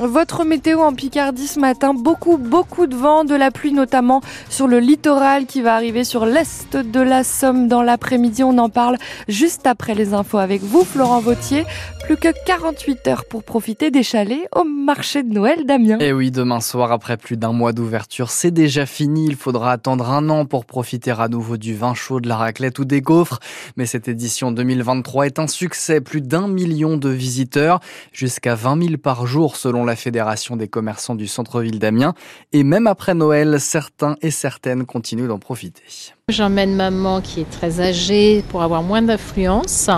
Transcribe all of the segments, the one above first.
Votre météo en Picardie ce matin, beaucoup, beaucoup de vent, de la pluie notamment sur le littoral qui va arriver sur l'est de la Somme dans l'après-midi. On en parle juste après les infos avec vous, Florent Vautier. Plus que 48 heures pour profiter des chalets au marché de Noël d'Amiens. Et eh oui, demain soir, après plus d'un mois d'ouverture, c'est déjà fini. Il faudra attendre un an pour profiter à nouveau du vin chaud, de la raclette ou des gaufres. Mais cette édition 2023 est un succès. Plus d'un million de visiteurs, jusqu'à 20 000 par jour selon la Fédération des commerçants du centre-ville d'Amiens. Et même après Noël, certains et certaines continuent d'en profiter. J'emmène maman qui est très âgée pour avoir moins d'influence.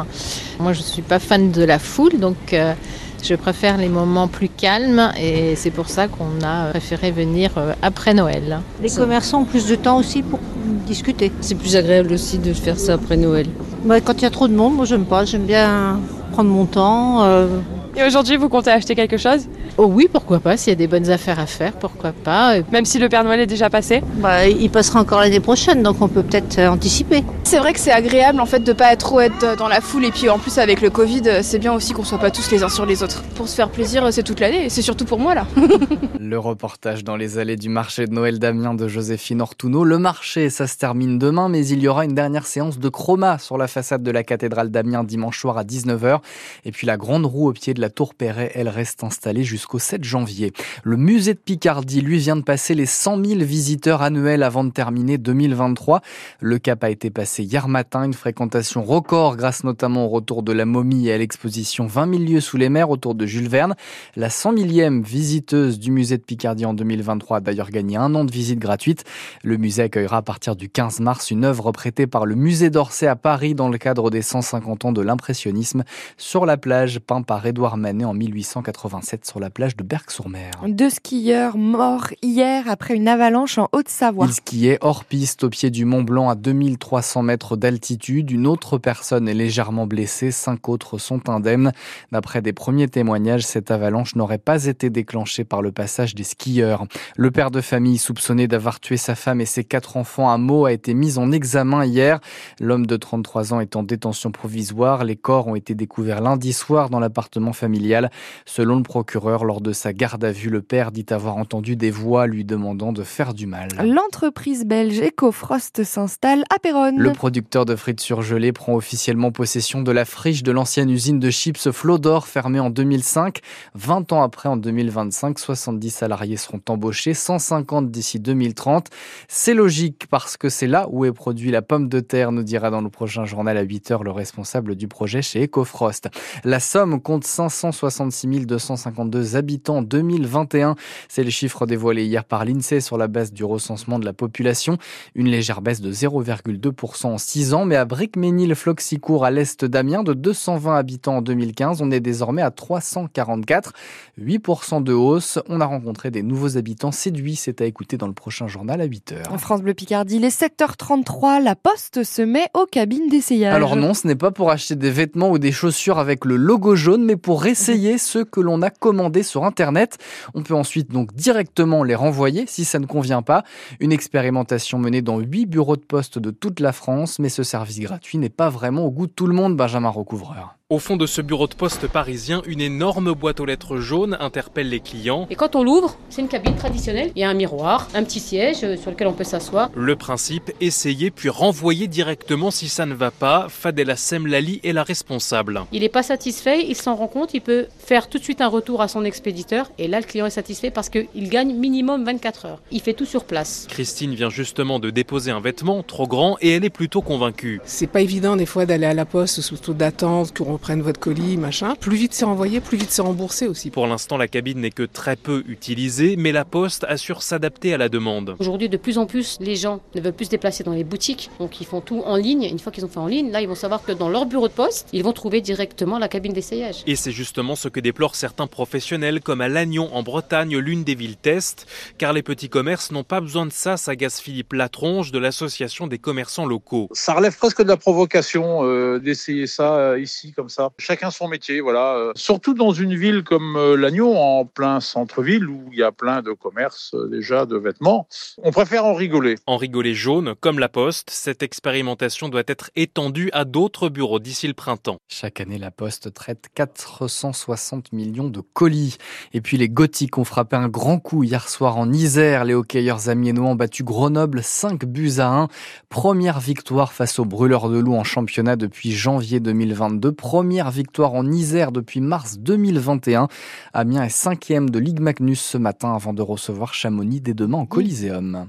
Moi, je ne suis pas fan de la foule, donc euh, je préfère les moments plus calmes et c'est pour ça qu'on a préféré venir euh, après Noël. Les commerçants ont plus de temps aussi pour discuter. C'est plus agréable aussi de faire ça après Noël. Bah, quand il y a trop de monde, moi j'aime pas. J'aime bien prendre mon temps. Euh, et aujourd'hui, vous comptez acheter quelque chose? Oh oui, pourquoi pas. S'il y a des bonnes affaires à faire, pourquoi pas. Même si le Père Noël est déjà passé? Bah, Il passera encore l'année prochaine, donc on peut peut-être euh, anticiper. C'est vrai que c'est agréable en fait de pas trop être dans la foule et puis en plus avec le Covid, c'est bien aussi qu'on soit pas tous les uns sur les autres. Pour se faire plaisir, c'est toute l'année et c'est surtout pour moi là. le reportage dans les allées du marché de Noël d'Amiens de Joséphine Ortuno. Le marché, ça se termine demain, mais il y aura une dernière séance de chroma sur la façade de la cathédrale d'Amiens dimanche soir à 19h. Et puis la grande roue au pied de la tour Perret elle reste installée jusqu'au 7 janvier. Le musée de Picardie, lui, vient de passer les 100 000 visiteurs annuels avant de terminer 2023. Le cap a été passé hier matin, une fréquentation record grâce notamment au retour de la momie et à l'exposition 20 000 lieux sous les mers autour de Jules Verne. La 100 millième visiteuse du musée de Picardie en 2023 a d'ailleurs gagné un an de visite gratuite. Le musée accueillera à partir du 15 mars une œuvre prêtée par le musée d'Orsay à Paris dans le cadre des 150 ans de l'impressionnisme sur la plage peint par Édouard Manet en 1887 sur la plage de Berck-sur-Mer. Deux skieurs morts hier après une avalanche en Haute-Savoie. Ils skiaient hors piste au pied du Mont Blanc à 2300 mètres d'altitude. Une autre personne est légèrement blessée, cinq autres sont indemnes. D'après des premiers témoignages, cette avalanche n'aurait pas été déclenchée par le passage des skieurs. Le père de famille soupçonné d'avoir tué sa femme et ses quatre enfants à Meaux a été mis en examen hier. L'homme de 33 ans est en détention provisoire. Les corps ont été découverts lundi soir dans l'appartement familial. Selon le procureur, lors de sa garde à vue, le père dit avoir entendu des voix lui demandant de faire du mal. L'entreprise belge EcoFrost s'installe à Péronne. Producteur de frites surgelées prend officiellement possession de la friche de l'ancienne usine de chips Flodor fermée en 2005. 20 ans après, en 2025, 70 salariés seront embauchés, 150 d'ici 2030. C'est logique parce que c'est là où est produit la pomme de terre, nous dira dans le prochain journal à 8h le responsable du projet chez EcoFrost. La Somme compte 566 252 habitants en 2021. C'est le chiffre dévoilé hier par l'INSEE sur la base du recensement de la population. Une légère baisse de 0,2% en 6 ans, mais à Bricménil-Floxicourt, à l'est d'Amiens, de 220 habitants en 2015, on est désormais à 344. 8% de hausse. On a rencontré des nouveaux habitants séduits. C'est à écouter dans le prochain journal à 8h. En France Bleu Picardie, les 7h33, la poste se met aux cabines d'essayage. Alors non, ce n'est pas pour acheter des vêtements ou des chaussures avec le logo jaune, mais pour essayer ceux que l'on a commandés sur Internet. On peut ensuite donc directement les renvoyer si ça ne convient pas. Une expérimentation menée dans 8 bureaux de poste de toute la France, mais ce service gratuit n'est pas vraiment au goût de tout le monde, Benjamin Recouvreur. Au fond de ce bureau de poste parisien, une énorme boîte aux lettres jaune interpelle les clients. Et quand on l'ouvre, c'est une cabine traditionnelle. Il y a un miroir, un petit siège euh, sur lequel on peut s'asseoir. Le principe, essayer puis renvoyer directement si ça ne va pas. Fadela Semlali est la responsable. Il n'est pas satisfait, il s'en rend compte, il peut faire tout de suite un retour à son expéditeur. Et là, le client est satisfait parce qu'il gagne minimum 24 heures. Il fait tout sur place. Christine vient justement de déposer un vêtement trop grand et elle est plutôt convaincue. C'est pas évident des fois d'aller à la poste, surtout d'attendre qu'on prennent votre colis, machin. Plus vite c'est renvoyé, plus vite c'est remboursé aussi. Pour l'instant, la cabine n'est que très peu utilisée, mais la Poste assure s'adapter à la demande. Aujourd'hui, de plus en plus, les gens ne veulent plus se déplacer dans les boutiques, donc ils font tout en ligne. Une fois qu'ils ont fait en ligne, là, ils vont savoir que dans leur bureau de poste, ils vont trouver directement la cabine d'essayage. Et c'est justement ce que déplorent certains professionnels, comme à Lannion en Bretagne, l'une des villes test, car les petits commerces n'ont pas besoin de ça, s'agace Philippe Latronge de l'association des commerçants locaux. Ça relève presque de la provocation euh, d'essayer ça euh, ici comme ça. Chacun son métier, voilà. Euh, surtout dans une ville comme euh, Lannion, en plein centre-ville, où il y a plein de commerces euh, déjà de vêtements, on préfère en rigoler. En rigoler jaune, comme la Poste, cette expérimentation doit être étendue à d'autres bureaux d'ici le printemps. Chaque année, la Poste traite 460 millions de colis. Et puis les Gothiques ont frappé un grand coup hier soir en Isère. Les hockeyeurs amiénois ont battu Grenoble 5 buts à 1. Première victoire face aux brûleurs de loup en championnat depuis janvier 2022. Première victoire en Isère depuis mars 2021. Amiens est cinquième de Ligue Magnus ce matin avant de recevoir Chamonix dès demain en Coliseum.